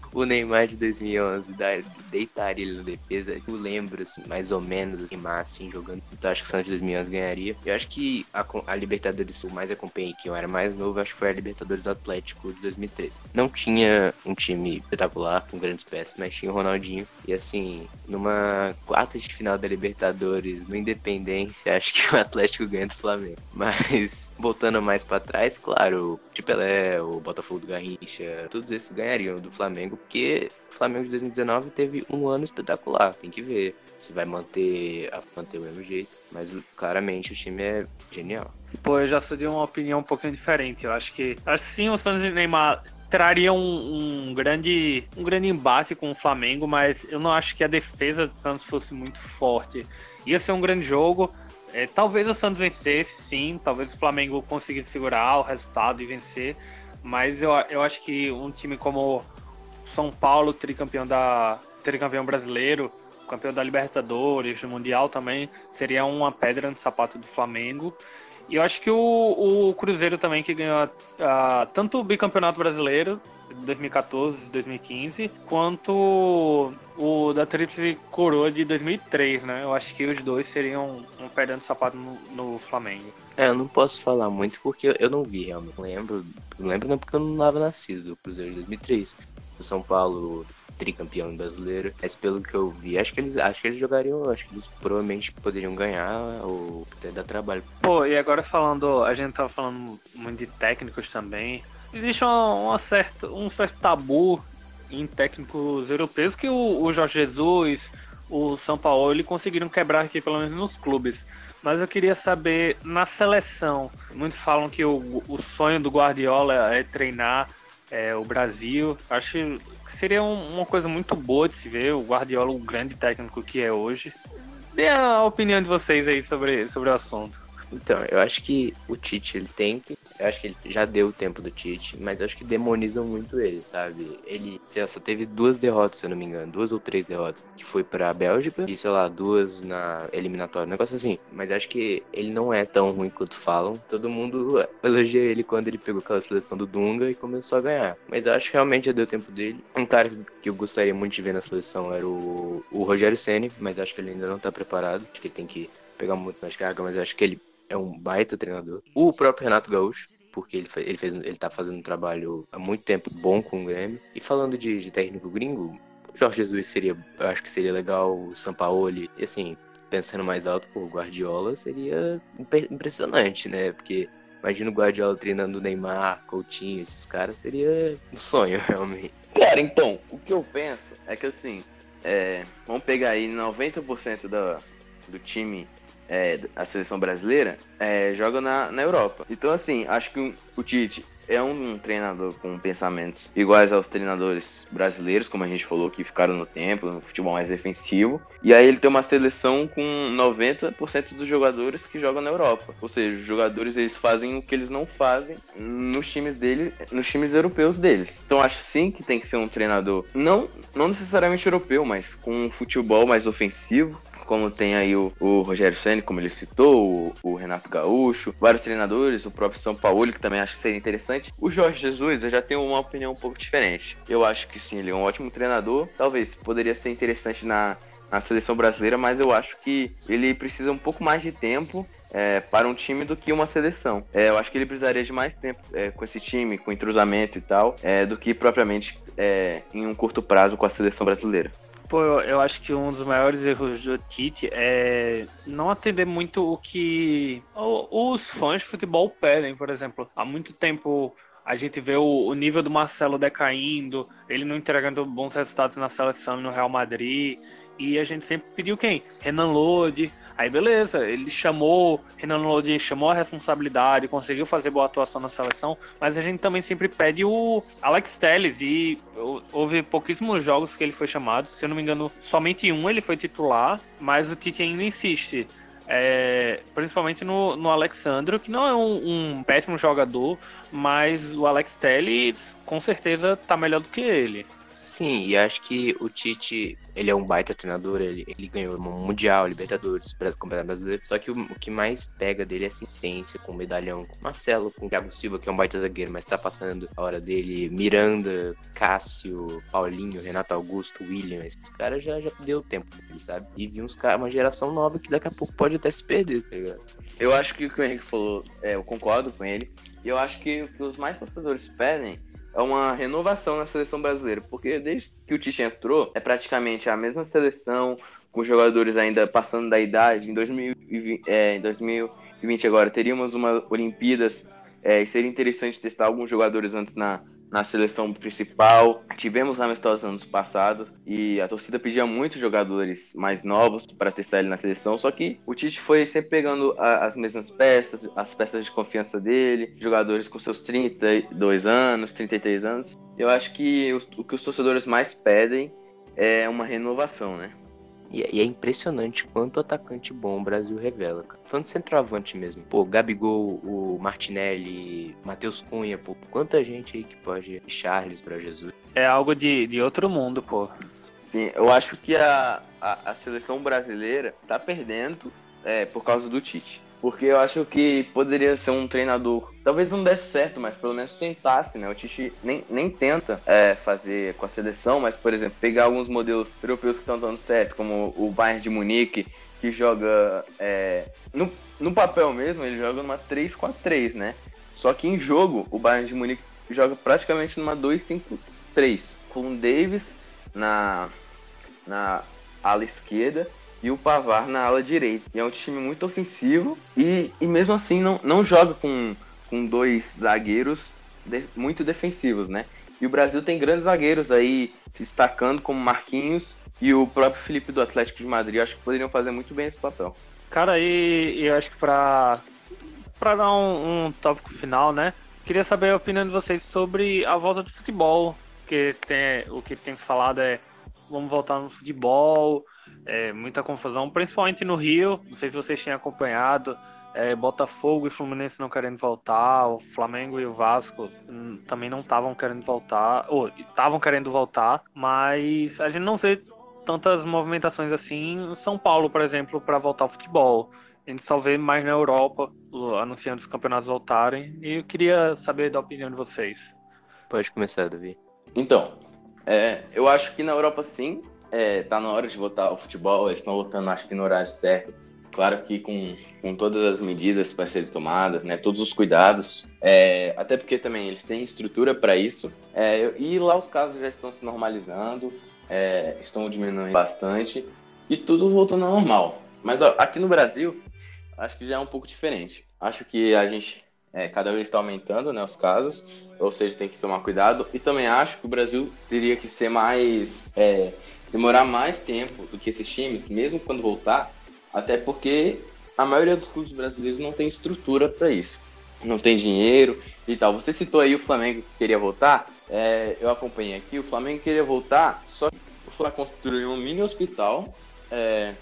Speaker 3: o Neymar de 2011 deitaria ele na defesa. Eu lembro, assim, mais ou menos, assim, Neymar, assim, jogando. Então acho que o Santos de 2011 ganharia. Eu acho que a, a Libertadores, o mais acompanhei, que eu era mais novo, acho que foi a Libertadores do Atlético de 2013. Não tinha um time espetacular, com grandes peças, mas tinha o Ronaldinho. E assim, numa quarta de final da Libertadores, no Independência, acho que o Atlético ganha do Flamengo. Mas, voltando mais para trás, claro, o Pelé, o Botafogo do Garrincha, todos esses ganhariam do Flamengo, porque o Flamengo de 2019 teve um ano espetacular. Tem que ver se vai manter, manter o mesmo jeito. Mas claramente o time é genial.
Speaker 1: Pô, eu já sou de uma opinião um pouquinho diferente. Eu acho que, assim, o Santos e Neymar traria um, um, grande, um grande embate com o Flamengo, mas eu não acho que a defesa do Santos fosse muito forte. Ia ser um grande jogo. É, talvez o Santos vencesse, sim. Talvez o Flamengo conseguisse segurar o resultado e vencer. Mas eu, eu acho que um time como São Paulo, tricampeão, da, tricampeão brasileiro, campeão da Libertadores, do Mundial também, seria uma pedra no sapato do Flamengo. E eu acho que o, o Cruzeiro também, que ganhou uh, tanto o bicampeonato brasileiro, de 2014 2015, quanto o da Tríplice Coroa de 2003, né? Eu acho que os dois seriam um pedra no sapato no, no Flamengo.
Speaker 3: É, eu não posso falar muito porque eu não vi, realmente. Não lembro, não lembro não porque eu não estava nascido do Cruzeiro de 2003. O São Paulo tricampeão brasileiro. Mas pelo que eu vi, acho que eles acho que eles jogariam, acho que eles provavelmente poderiam ganhar ou até dar trabalho.
Speaker 1: Pô, e agora falando, a gente tava falando muito de técnicos também. Existe uma, uma um certo tabu em técnicos europeus que o, o Jorge Jesus, o São Paulo, ele conseguiram quebrar aqui pelo menos nos clubes. Mas eu queria saber, na seleção, muitos falam que o, o sonho do Guardiola é treinar é, o Brasil. Acho que seria um, uma coisa muito boa de se ver, o Guardiola, o grande técnico que é hoje. Dê a opinião de vocês aí sobre, sobre o assunto.
Speaker 3: Então, eu acho que o Tite, ele tem que. Eu acho que ele já deu o tempo do Tite, mas eu acho que demonizam muito ele, sabe? Ele sei lá, só teve duas derrotas, se eu não me engano, duas ou três derrotas, que foi pra Bélgica e, sei lá, duas na eliminatória, um negócio assim. Mas acho que ele não é tão ruim quanto falam. Todo mundo elogia ele quando ele pegou aquela seleção do Dunga e começou a ganhar. Mas eu acho que realmente já deu o tempo dele. Um cara que eu gostaria muito de ver na seleção era o, o Rogério Ceni, mas acho que ele ainda não tá preparado. Acho que ele tem que pegar muito mais carga, mas acho que ele é um baita treinador. O próprio Renato Gaúcho, porque ele, ele, fez, ele tá fazendo um trabalho há muito tempo bom com o Grêmio. E falando de, de técnico gringo, Jorge Jesus seria, eu acho que seria legal, o Sampaoli, e assim, pensando mais alto, o Guardiola seria impressionante, né? Porque imagina o Guardiola treinando o Neymar, Coutinho, esses caras, seria um sonho, realmente.
Speaker 2: Cara, então, o que eu penso é que assim, é, vamos pegar aí 90% da, do time é, a seleção brasileira é, joga na, na Europa. Então, assim, acho que o Tite é um treinador com pensamentos iguais aos treinadores brasileiros, como a gente falou, que ficaram no tempo, no futebol mais defensivo. E aí ele tem uma seleção com 90% dos jogadores que jogam na Europa. Ou seja, os jogadores eles fazem o que eles não fazem nos times dele, nos times europeus deles. Então acho sim que tem que ser um treinador não não necessariamente europeu, mas com um futebol mais ofensivo, como tem aí o, o Rogério Senna, como ele citou, o, o, Renato Gaúcho, vários treinadores, o próprio São Paulo, que também acho que seria interessante. O Jorge Jesus, eu já tenho uma opinião um pouco diferente. Eu acho que sim, ele é um ótimo treinador. Talvez poderia ser interessante na, na seleção brasileira, mas eu acho que ele precisa um pouco mais de tempo é, para um time do que uma seleção. É, eu acho que ele precisaria de mais tempo é, com esse time, com entrosamento e tal, é, do que propriamente é, em um curto prazo com a seleção brasileira.
Speaker 1: Pô, eu, eu, acho que um dos maiores erros do Tite é não atender muito o que os fãs de futebol pedem, por exemplo. Há muito tempo a gente vê o, o nível do Marcelo decaindo, ele não entregando bons resultados na seleção no Real Madrid. E a gente sempre pediu quem? Renan Lodi. Aí beleza, ele chamou, Renan Lodi chamou a responsabilidade, conseguiu fazer boa atuação na seleção, mas a gente também sempre pede o Alex Telles e houve pouquíssimos jogos que ele foi chamado, se eu não me engano, somente um ele foi titular, mas o Tite ainda insiste. É, principalmente no, no Alexandro, que não é um, um péssimo jogador, mas o Alex Telles com certeza tá melhor do que ele.
Speaker 3: Sim, e acho que o Tite, ele é um baita treinador, ele, ele ganhou o Mundial, Libertadores, Campeonato Brasileiro. Só que o, o, que mais pega dele é a assistência com o medalhão, com Marcelo, com o Thiago Silva, que é um baita zagueiro, mas tá passando a hora dele. Miranda, Cássio, Paulinho, Renato Augusto, William, esses caras já, já deu tempo dele, sabe? E vi uns caras, uma geração nova que daqui a pouco pode até se perder, tá ligado?
Speaker 2: Eu acho que o que o Henrique falou, é, eu concordo com ele. E eu acho que o que os mais sofredores pedem é uma renovação na seleção brasileira, porque desde que o Tite entrou, é praticamente a mesma seleção, com jogadores ainda passando da idade. Em 2020, é, em 2020 agora teríamos uma Olimpíadas é, e seria interessante testar alguns jogadores antes na, na seleção principal. Tivemos amistosos anos passados e a torcida pedia muito jogadores mais novos para testar ele na seleção, só que o Tite foi sempre pegando a, as mesmas peças, as peças de confiança dele, jogadores com seus 32 anos, 33 anos. Eu acho que o, o que os torcedores mais pedem é uma renovação, né?
Speaker 3: E, e, é impressionante quanto atacante bom o Brasil revela, cara. Falando de centroavante mesmo. Pô, Gabigol, o Martinelli, Matheus Cunha, pô, quanta gente aí que pode. Charles para Jesus.
Speaker 1: É algo de, de outro mundo, pô.
Speaker 2: Sim, eu acho que a, a, a seleção brasileira tá perdendo é, por causa do Tite. Porque eu acho que poderia ser um treinador. Talvez não desse certo, mas pelo menos tentasse, né? O Tite nem, nem tenta é, fazer com a seleção, mas, por exemplo, pegar alguns modelos europeus que estão dando certo, como o Bayern de Munique, que joga. É, no, no papel mesmo, ele joga numa 3-4-3, né? Só que em jogo, o Bayern de Munique joga praticamente numa 2-5-3, com o Davis na, na ala esquerda e o Pavar na ala direita. E é um time muito ofensivo e, e mesmo assim não, não joga com, com dois zagueiros de, muito defensivos, né? E o Brasil tem grandes zagueiros aí se destacando, como Marquinhos e o próprio Felipe do Atlético de Madrid. Eu acho que poderiam fazer muito bem esse papel.
Speaker 1: Cara, e eu acho que para para dar um, um tópico final, né? Queria saber a opinião de vocês sobre a volta do futebol. Que tem, o que tem falado é vamos voltar no futebol, é, muita confusão, principalmente no Rio. Não sei se vocês têm acompanhado. É, Botafogo e Fluminense não querendo voltar, o Flamengo e o Vasco hum, também não estavam querendo voltar, ou estavam querendo voltar, mas a gente não vê tantas movimentações assim em São Paulo, por exemplo, para voltar ao futebol. A gente só vê mais na Europa anunciando os campeonatos voltarem. E eu queria saber da opinião de vocês.
Speaker 3: Pode começar, Davi.
Speaker 2: Então, é, eu acho que na Europa sim, é, tá na hora de voltar ao futebol, eles estão voltando, acho que no horário certo. Claro que com, com todas as medidas para serem tomadas, né, todos os cuidados, é, até porque também eles têm estrutura para isso. É, e lá os casos já estão se normalizando, é, estão diminuindo bastante e tudo voltando ao normal. Mas ó, aqui no Brasil, acho que já é um pouco diferente. Acho que a gente é, cada vez está aumentando né, os casos, ou seja, tem que tomar cuidado. E também acho que o Brasil teria que ser mais. É, demorar mais tempo do que esses times, mesmo quando voltar, até porque a maioria dos clubes brasileiros não tem estrutura para isso. Não tem dinheiro e tal. Você citou aí o Flamengo que queria voltar. É, eu acompanhei aqui, o Flamengo queria voltar, só que o Flamengo construiu um mini hospital é,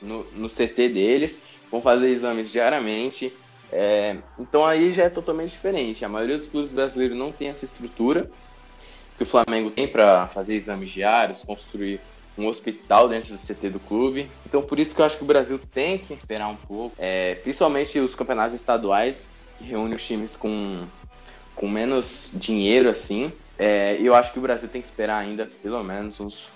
Speaker 2: no, no CT deles, vão fazer exames diariamente, é, então aí já é totalmente diferente. A maioria dos clubes brasileiros não tem essa estrutura que o Flamengo tem para fazer exames diários, construir um hospital dentro do CT do clube. Então por isso que eu acho que o Brasil tem que esperar um pouco, é, principalmente os campeonatos estaduais que reúnem os times com, com menos dinheiro assim. É, eu acho que o Brasil tem que esperar ainda pelo menos uns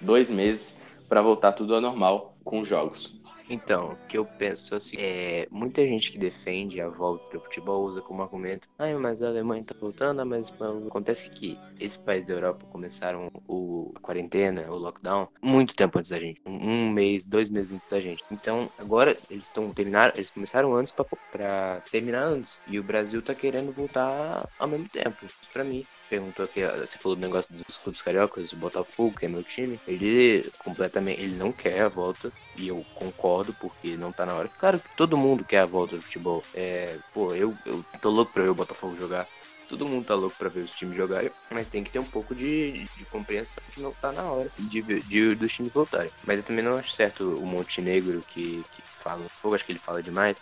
Speaker 2: dois meses para voltar tudo ao normal com os jogos.
Speaker 3: Então, o que eu penso assim, é, muita gente que defende a volta do futebol usa como argumento, ah, mas a Alemanha tá voltando, mas acontece que esses países da Europa começaram o, a quarentena, o lockdown, muito tempo antes da gente, um, mês, dois meses antes da gente. Então, agora eles estão terminar, eles começaram antes para terminar antes, e o Brasil tá querendo voltar ao mesmo tempo. Isso para mim perguntou aqui, você falou do negócio dos clubes cariocas, o Botafogo, que é meu time, ele completamente, ele não quer a volta, e eu concordo, porque não tá na hora. Claro que todo mundo quer a volta do futebol. É, pô, eu, eu tô louco pra ver o Botafogo jogar. Todo mundo tá louco pra ver os times jogarem, mas tem que ter um pouco de, de compreensão que não tá na hora de, de, dos times voltarem. Mas eu também não acho certo o Montenegro que, que fala, fogo acho que ele fala demais,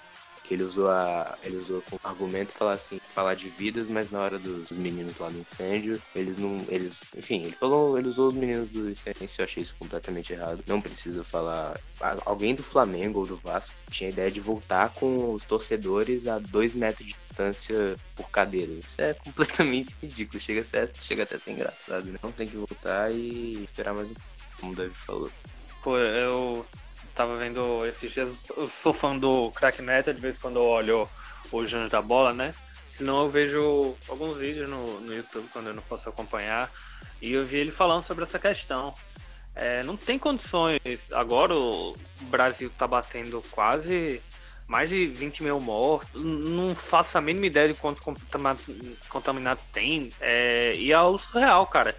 Speaker 3: que ele usou a ele usou como argumento falar assim falar de vidas mas na hora dos meninos lá do incêndio eles não eles enfim ele falou ele usou os meninos do incêndio eu achei isso completamente errado. Não precisa falar. Alguém do Flamengo ou do Vasco tinha a ideia de voltar com os torcedores a dois metros de distância por cadeira. Isso é completamente ridículo chega ser, chega até a ser engraçado né? então tem que voltar e esperar mais um como o David falou.
Speaker 1: Pô, eu tava vendo esses dias, eu sou fã do Crack Neto, de vez em quando eu olho os Jogos da Bola, né? Senão eu vejo alguns vídeos no, no YouTube quando eu não posso acompanhar. E eu vi ele falando sobre essa questão. É, não tem condições. Agora o Brasil tá batendo quase mais de 20 mil mortos. Não faço a mínima ideia de quantos contaminados, tem. É, e é o surreal, cara.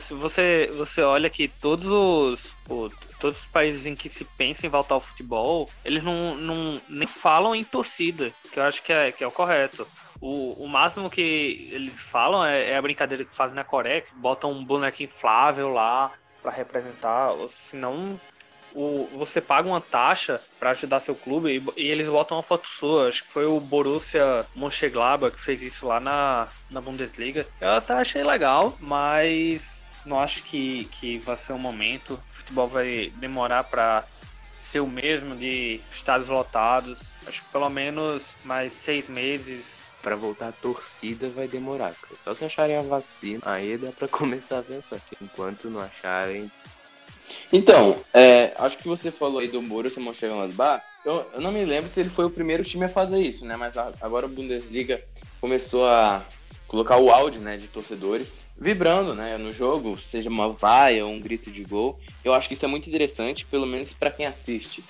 Speaker 1: Se você, você olha que todos os, todos os países em que se pensa em voltar ao futebol, eles não, não nem falam em torcida, que eu acho que é, que é o correto. O, o máximo que eles falam é, é a brincadeira que fazem na Coreia, que botam um boneco inflável lá para representar, senão o, você paga uma taxa para ajudar seu clube e, e, eles botam uma foto sua. Acho que foi o Borussia Mönchengladbach que fez isso lá na, na Bundesliga. Eu até achei legal, mas não acho que, que vai ser o um momento. O futebol vai demorar para ser o mesmo de estádios lotados. Acho que pelo menos mais seis meses.
Speaker 3: Para voltar a torcida vai demorar. Só se acharem a vacina, aí dá para começar a pensar. Enquanto não acharem,
Speaker 2: então, é, acho que você falou aí do Borussia Mönchengladbach. Eu, eu não me lembro se ele foi o primeiro time a fazer isso, né? Mas a, agora a Bundesliga começou a colocar o áudio, né, de torcedores vibrando, né, no jogo, seja uma vaia ou um grito de gol. Eu acho que isso é muito interessante, pelo menos para quem assiste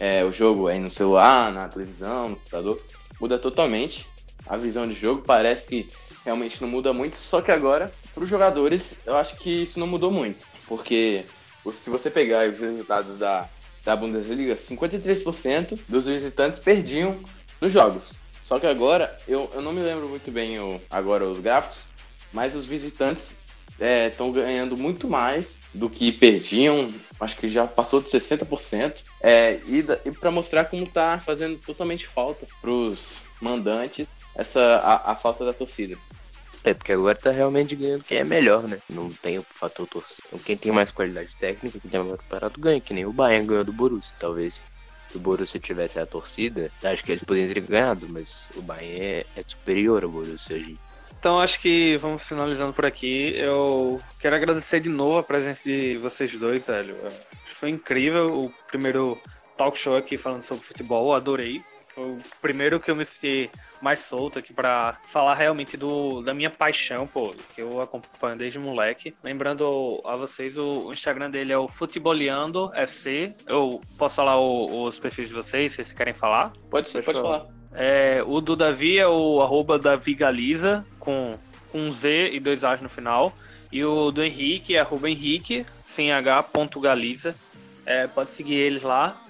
Speaker 2: é, o jogo aí no celular, na televisão, no computador, muda totalmente a visão de jogo. Parece que realmente não muda muito, só que agora para os jogadores eu acho que isso não mudou muito, porque se você pegar os resultados da, da Bundesliga, 53% dos visitantes perdiam nos jogos. Só que agora, eu, eu não me lembro muito bem o, agora os gráficos, mas os visitantes estão é, ganhando muito mais do que perdiam, acho que já passou de 60%, é, e, e para mostrar como está fazendo totalmente falta para os mandantes essa a, a falta da torcida.
Speaker 3: É, porque agora tá realmente ganhando quem é melhor, né? Não tem o fator torcida. Então, quem tem mais qualidade técnica, quem tem mais preparado, ganha. Que nem o Bayern ganhou do Borussia. Talvez se o Borussia tivesse a torcida, acho que eles poderiam ter ganhado, mas o Bayern é, é superior ao Borussia hoje.
Speaker 1: Então acho que vamos finalizando por aqui. Eu quero agradecer de novo a presença de vocês dois, velho. Foi incrível o primeiro talk show aqui falando sobre futebol, adorei. Foi o primeiro que eu me senti mais solto aqui pra falar realmente do, da minha paixão, pô, que eu acompanho desde moleque. Lembrando a vocês, o, Instagram dele é o Futeboleando FC. Eu posso falar o- os perfis de vocês, se vocês querem falar?
Speaker 2: Pode ser,
Speaker 1: Pode falar.
Speaker 2: falar.
Speaker 1: É, o do Davi é o arroba Davi Galiza, com um Z e dois A's no final. E o do Henrique é arroba Henrique, sem H, ponto Galiza. É, pode seguir eles lá.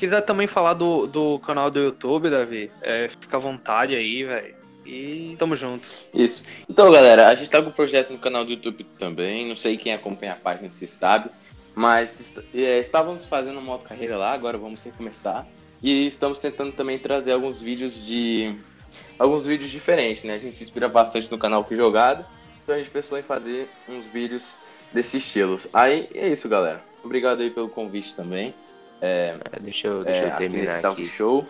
Speaker 1: Se quiser também falar do, do canal do YouTube, Davi, é, fica à vontade aí, velho. E tamo junto.
Speaker 2: Isso. Então, galera, a gente tá com um projeto no canal do YouTube também. Não sei quem acompanha a página se sabe. Mas é, estávamos fazendo uma moto carreira lá, agora vamos recomeçar. E estamos tentando também trazer alguns vídeos de. Alguns vídeos diferentes, né? A gente se inspira bastante no canal Que Jogado. Então a gente pensou em fazer uns vídeos desse estilo. Aí é isso, galera. Obrigado aí pelo convite também.
Speaker 3: É, deixa eu, deixa
Speaker 2: É,
Speaker 3: eu terminar aqui.
Speaker 2: talk show.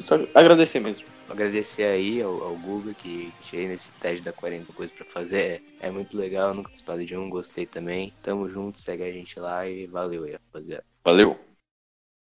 Speaker 2: Só agradecer mesmo.
Speaker 3: Agradecer aí ao, ao Google que cheguei nesse teste da 40 coisas pra fazer. É, é muito legal, nunca participado de um, gostei também. Tamo junto, segue a gente lá e valeu aí, rapaziada.
Speaker 2: Valeu!